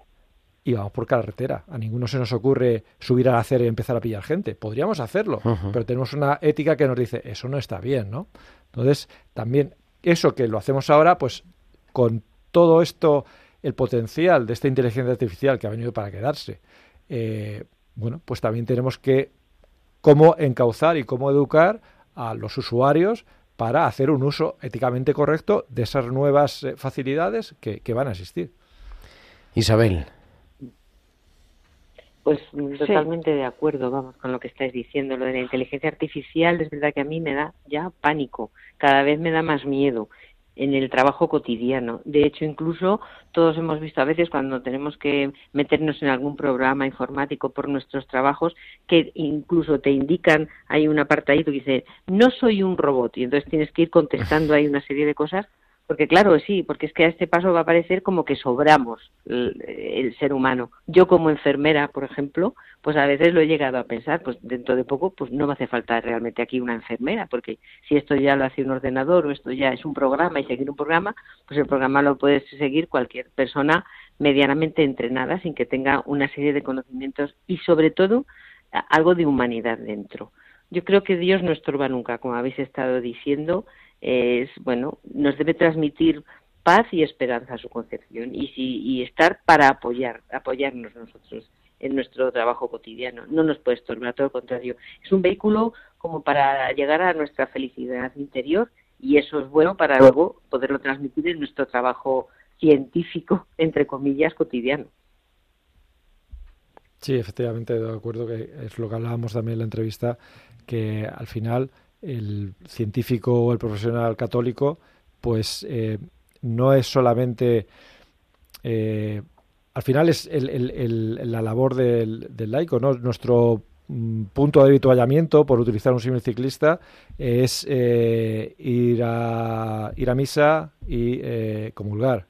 y vamos por carretera. A ninguno se nos ocurre subir a la acera y empezar a pillar gente. Podríamos hacerlo, pero tenemos una ética que nos dice eso no está bien, ¿no? Entonces, también eso que lo hacemos ahora, pues con todo esto, el potencial de esta inteligencia artificial que ha venido para quedarse, eh, bueno, pues también tenemos que cómo encauzar y cómo educar a los usuarios para hacer un uso éticamente correcto de esas nuevas eh, facilidades que, que van a existir. Isabel, Pues mm, totalmente de acuerdo, vamos, con lo que estáis diciendo. Lo de la inteligencia artificial es verdad que a mí me da ya pánico, cada vez me da más miedo. En el trabajo cotidiano. De hecho, incluso todos hemos visto a veces cuando tenemos que meternos en algún programa informático por nuestros trabajos que incluso te indican, hay un apartadito que dice, no soy un robot y entonces tienes que ir contestando ahí una serie de cosas porque claro, sí, porque es que a este paso va a parecer como que sobramos el, ser humano. Yo como enfermera, por ejemplo, pues a veces lo he llegado a pensar, pues dentro de poco pues no me hace falta realmente aquí una enfermera, porque si esto ya lo hace un ordenador o esto ya es un programa y seguir un programa, pues el programa lo puede seguir cualquier persona medianamente entrenada sin que tenga una serie de conocimientos y sobre todo algo de humanidad dentro. Yo creo que Dios no estorba nunca, como habéis estado diciendo, es, bueno, nos debe transmitir paz y esperanza a su concepción y, si, y estar para apoyar, apoyarnos nosotros en nuestro trabajo cotidiano. No nos puede estorbar, todo lo contrario. Es un vehículo como para llegar a nuestra felicidad interior y eso es bueno para luego poderlo transmitir en nuestro trabajo científico, entre comillas, cotidiano. Sí, efectivamente, de acuerdo que es lo que hablábamos también en la entrevista, que al final el científico o el profesional católico, pues eh, no es solamente, eh, al final es la labor del, laico, ¿no? Nuestro mm, punto de habituallamiento, por utilizar un símil ciclista, es eh, ir, a, ir a misa y comulgar.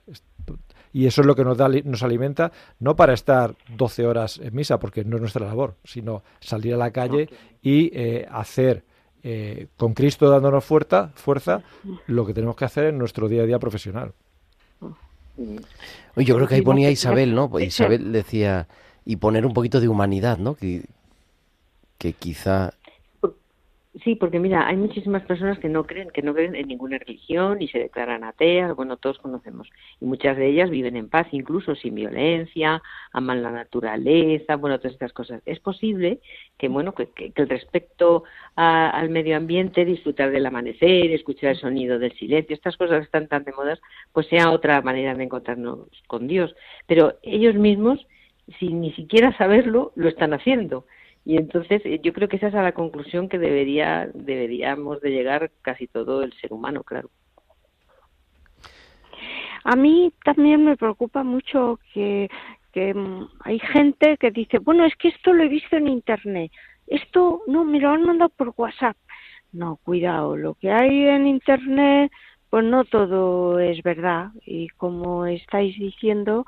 Y eso es lo que nos, da, nos alimenta, no para estar 12 horas en misa, porque no es nuestra labor, sino salir a la calle y hacer eh, con Cristo dándonos fuerza, fuerza, lo que tenemos que hacer en nuestro día a día profesional. yo creo que ahí ponía Isabel, ¿no? Isabel decía, y poner un poquito de humanidad, ¿no? Que, que quizá Sí, porque mira, hay muchísimas personas que no creen, que no creen en ninguna religión y se declaran ateas, bueno, todos conocemos. Y muchas de ellas viven en paz, incluso sin violencia, aman la naturaleza, bueno, todas estas cosas. Es posible que, bueno, que, el respeto al medio ambiente, disfrutar del amanecer, escuchar el sonido del silencio, estas cosas están tan de moda, pues sea otra manera de encontrarnos con Dios. Pero ellos mismos, sin ni siquiera saberlo, lo están haciendo. Y entonces eh, yo creo que esa es la conclusión que debería, deberíamos de llegar casi todo el ser humano, claro. A mí también me preocupa mucho que, que mm, hay gente que dice, bueno, es que esto lo he visto en Internet, esto no, me lo han mandado por WhatsApp. No, cuidado, lo que hay en Internet, pues no todo es verdad. Y como estáis diciendo,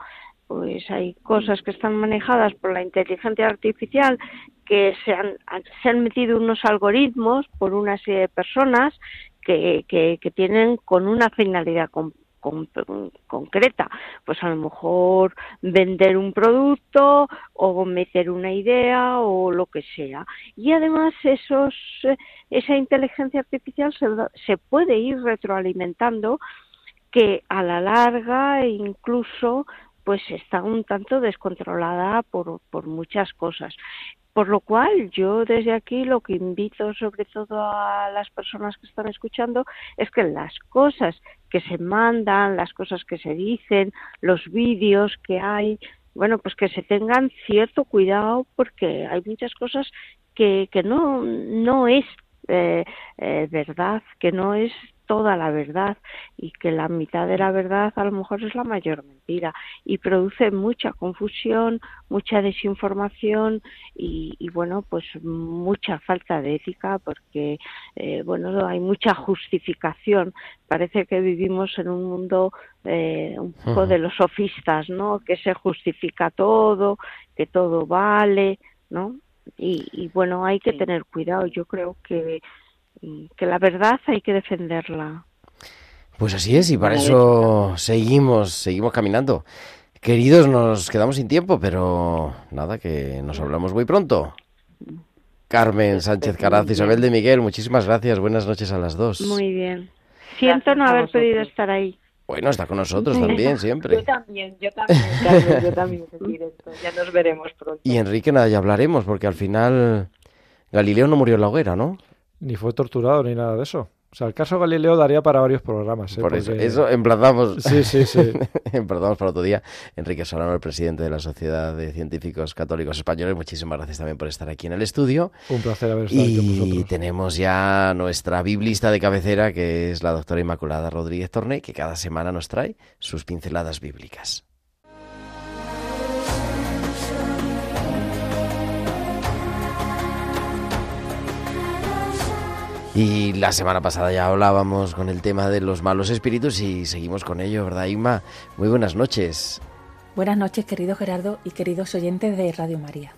pues hay cosas que están manejadas por la inteligencia artificial que se han, se han metido unos algoritmos por una serie de personas que, que, tienen con una finalidad concreta, pues a lo mejor vender un producto o meter una idea o lo que sea. Y además esos, esa inteligencia artificial se, se puede ir retroalimentando que a la larga incluso pues está un tanto descontrolada por, por muchas cosas. Por lo cual, yo desde aquí lo que invito sobre todo a las personas que están escuchando es que las cosas que se mandan, las cosas que se dicen, los vídeos que hay, bueno, pues que se tengan cierto cuidado porque hay muchas cosas que, que no, no es eh, eh, verdad, que no es toda la verdad y que la mitad de la verdad a lo mejor es la mayor mentira y produce mucha confusión, mucha desinformación y, bueno, pues mucha falta de ética porque, eh, bueno, hay mucha justificación. Parece que vivimos en un mundo eh, un poco de los sofistas, ¿no? Que se justifica todo, que todo vale, ¿no? Y, y bueno, hay que tener cuidado. Yo creo que que la verdad hay que defenderla. Pues así es, y para eso seguimos, seguimos caminando. Queridos, nos quedamos sin tiempo, pero nada, que nos hablamos muy pronto. Carmen Sánchez Caraz, Isabel de Miguel, muchísimas gracias. Buenas noches a las dos. Muy bien. Siento no haber podido estar ahí. Bueno, está con nosotros también, siempre. Yo también, yo también, Carmen, yo también, Ya nos veremos pronto. Y Enrique, nada, ya hablaremos, porque al final Galileo no murió en la hoguera, ¿no? Ni fue torturado ni nada de eso. O sea, el caso Galileo daría para varios programas. ¿eh? Por eso, Porque- eso emplazamos. Sí, sí, sí. emplazamos para otro día. Enrique Solano, el presidente de la Sociedad de Científicos Católicos Españoles, muchísimas gracias también por estar aquí en el estudio. Un placer haber estado aquí con Y vosotros. tenemos ya nuestra biblista de cabecera, que es la doctora Inmaculada Rodríguez Torné, que cada semana nos trae sus pinceladas bíblicas. Y la semana pasada ya hablábamos con el tema de los malos espíritus y seguimos con ello, ¿verdad, Inma? Muy buenas noches. Buenas noches, querido Gerardo y queridos oyentes de Radio María.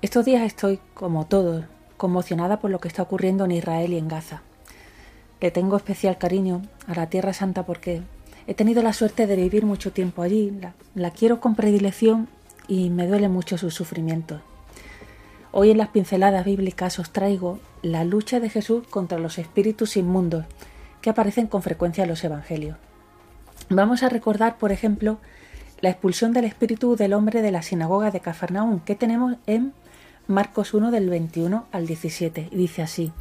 Estos días estoy, como todos, conmocionada por lo que está ocurriendo en Israel y en Gaza. Le tengo especial cariño a la Tierra Santa porque he tenido la suerte de vivir mucho tiempo allí, la, la quiero con predilección y me duele mucho sus sufrimientos. Hoy en las pinceladas bíblicas os traigo la lucha de Jesús contra los espíritus inmundos que aparecen con frecuencia en los evangelios. Vamos a recordar, por ejemplo, la expulsión del espíritu del hombre de la sinagoga de Cafarnaún, que tenemos en Marcos 1 del 21 al 17, y dice así: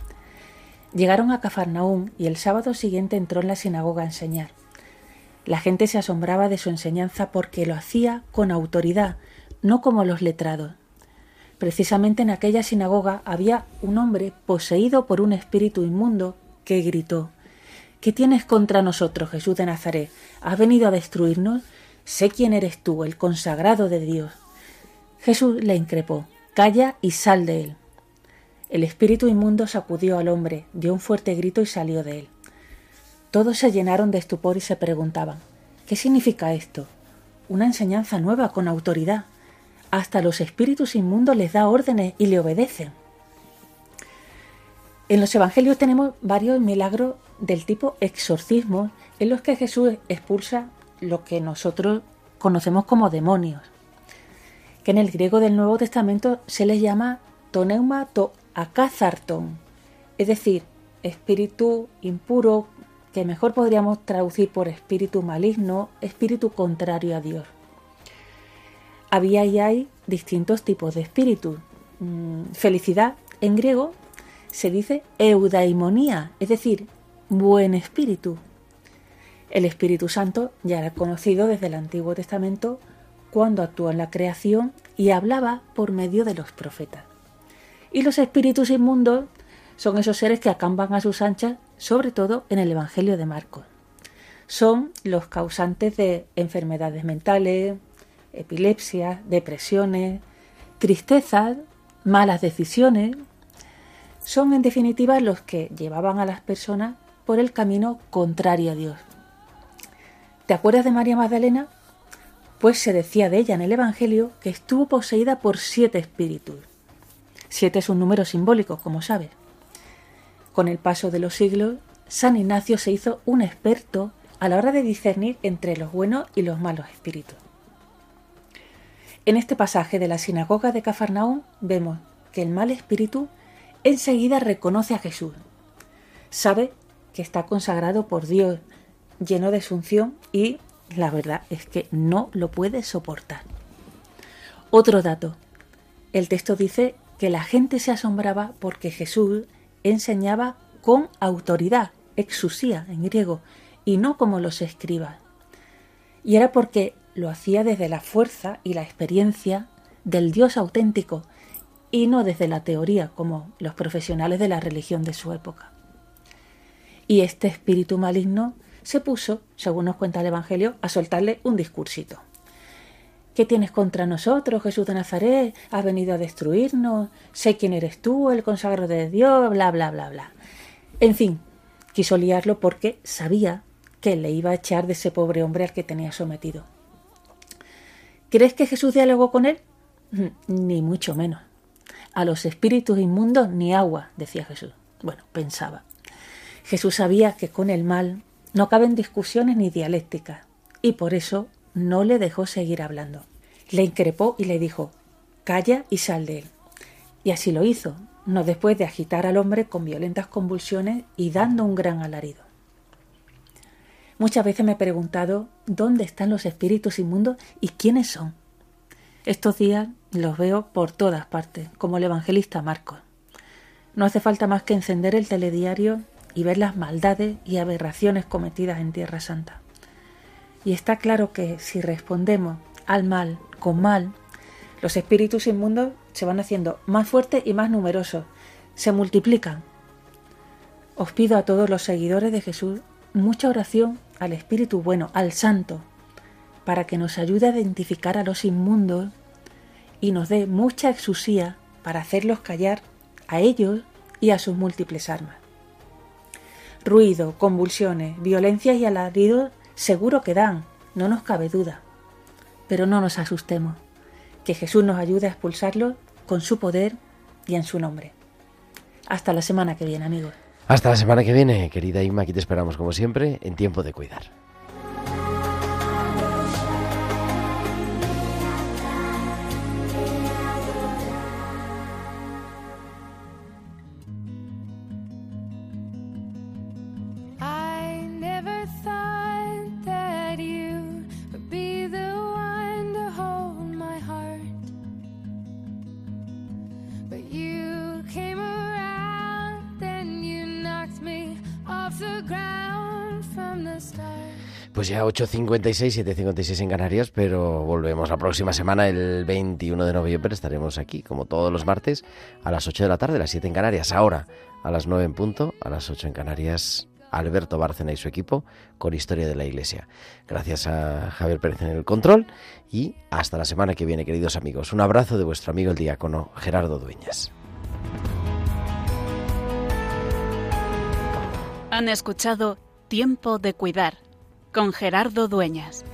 Llegaron a Cafarnaún y el sábado siguiente entró en la sinagoga a enseñar. La gente se asombraba de su enseñanza porque lo hacía con autoridad, no como los letrados. Precisamente en aquella sinagoga había un hombre poseído por un espíritu inmundo que gritó ¿Qué tienes contra nosotros, Jesús de Nazaret? ¿Has venido a destruirnos? Sé quién eres tú, el consagrado de Dios. Jesús le increpó Calla y sal de él. El espíritu inmundo sacudió al hombre, dio un fuerte grito y salió de él. Todos se llenaron de estupor y se preguntaban ¿Qué significa esto? Una enseñanza nueva con autoridad. Hasta los espíritus inmundos les da órdenes y le obedecen. En los evangelios tenemos varios milagros del tipo exorcismos en los que Jesús expulsa lo que nosotros conocemos como demonios, que en el griego del Nuevo Testamento se les llama toneuma to akazarton, es decir, espíritu impuro, que mejor podríamos traducir por espíritu maligno, espíritu contrario a Dios. Había y hay distintos tipos de espíritus. Mm, Felicidad en griego se dice eudaimonía, es decir, buen espíritu. El Espíritu Santo ya era conocido desde el Antiguo Testamento cuando actuó en la creación y hablaba por medio de los profetas. Y los espíritus inmundos son esos seres que acampan a sus anchas, sobre todo en el Evangelio de Marcos. Son los causantes de enfermedades mentales, epilepsias, depresiones, tristezas, malas decisiones. Son en definitiva los que llevaban a las personas por el camino contrario a Dios. ¿Te acuerdas de María Magdalena? Pues se decía de ella en el Evangelio que estuvo poseída por siete espíritus. Siete es un número simbólico, como sabes. Con el paso de los siglos, San Ignacio se hizo un experto a la hora de discernir entre los buenos y los malos espíritus. En este pasaje de la sinagoga de Cafarnaún vemos que el mal espíritu enseguida reconoce a Jesús. Sabe que está consagrado por Dios, lleno de sunción y la verdad es que no lo puede soportar. Otro dato. El texto dice que la gente se asombraba porque Jesús enseñaba con autoridad, exusía en griego, y no como los escribas. Y era porque lo hacía desde la fuerza y la experiencia del Dios auténtico y no desde la teoría como los profesionales de la religión de su época. Y este espíritu maligno se puso, según nos cuenta el Evangelio, a soltarle un discursito. ¿Qué tienes contra nosotros, Jesús de Nazaret? ¿Has venido a destruirnos? Sé quién eres tú, el consagrado de Dios, bla, bla, bla, bla. En fin, quiso liarlo porque sabía que le iba a echar de ese pobre hombre al que tenía sometido. ¿Crees que Jesús dialogó con él? Ni mucho menos. A los espíritus inmundos ni agua, decía Jesús. Bueno, pensaba. Jesús sabía que con el mal no caben discusiones ni dialécticas, y por eso no le dejó seguir hablando. Le increpó y le dijo, calla y sal de él. Y así lo hizo, no después de agitar al hombre con violentas convulsiones y dando un gran alarido. Muchas veces me he preguntado dónde están los espíritus inmundos y quiénes son. Estos días los veo por todas partes, como el evangelista Marcos. No hace falta más que encender el telediario y ver las maldades y aberraciones cometidas en Tierra Santa. Y está claro que si respondemos al mal con mal, los espíritus inmundos se van haciendo más fuertes y más numerosos, se multiplican. Os pido a todos los seguidores de Jesús mucha oración al Espíritu bueno, al Santo, para que nos ayude a identificar a los inmundos y nos dé mucha exusía para hacerlos callar a ellos y a sus múltiples armas. Ruido, convulsiones, violencias y alaridos seguro que dan, no nos cabe duda. Pero no nos asustemos, que Jesús nos ayude a expulsarlos con su poder y en su nombre. Hasta la semana que viene, amigos. Hasta la semana que viene, querida Inma, aquí te esperamos como siempre en tiempo de cuidar. 8.56, 7.56 en Canarias, pero volvemos la próxima semana, el 21 de noviembre, estaremos aquí, como todos los martes, a las 8 de la tarde, a las 7 en Canarias. Ahora, a las 9 en punto, a las 8 en Canarias, Alberto Bárcena y su equipo con Historia de la Iglesia. Gracias a Javier Pérez en el control y hasta la semana que viene, queridos amigos. Un abrazo de vuestro amigo el diácono Gerardo Dueñas. Han escuchado Tiempo de Cuidar con Gerardo Dueñas.